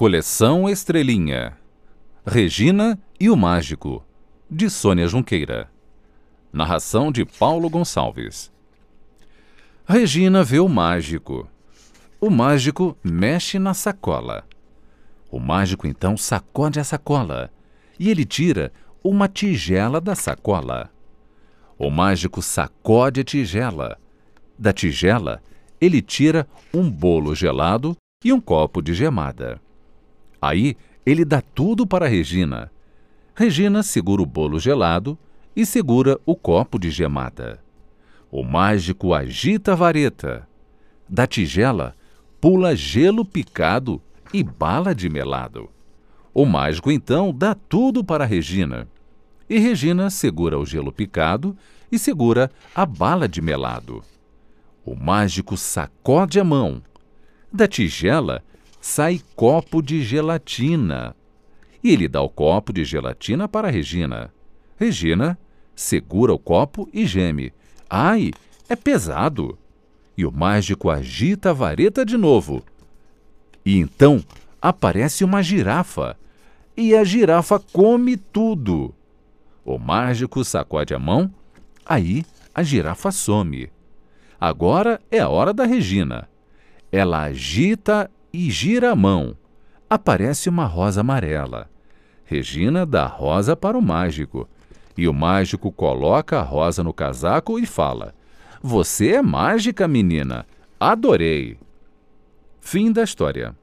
Coleção Estrelinha. Regina e o Mágico, de Sônia Junqueira. Narração de Paulo Gonçalves. Regina vê o mágico. O mágico mexe na sacola. O mágico então sacode a sacola e ele tira uma tigela da sacola. O mágico sacode a tigela. Da tigela, ele tira um bolo gelado e um copo de gemada. Aí ele dá tudo para Regina. Regina segura o bolo gelado e segura o copo de gemada. O mágico agita a vareta. Da tigela pula gelo picado e bala de melado. O mágico então dá tudo para Regina. E Regina segura o gelo picado e segura a bala de melado. O mágico sacode a mão. Da tigela sai copo de gelatina. E ele dá o copo de gelatina para Regina. Regina segura o copo e geme. Ai, é pesado! E o mágico agita a vareta de novo. E então aparece uma girafa. E a girafa come tudo. O mágico sacode a mão, aí a girafa some. Agora é a hora da Regina. Ela agita e gira a mão. Aparece uma rosa amarela. Regina dá a rosa para o mágico. E o mágico coloca a rosa no casaco e fala: Você é mágica, menina. Adorei. Fim da história.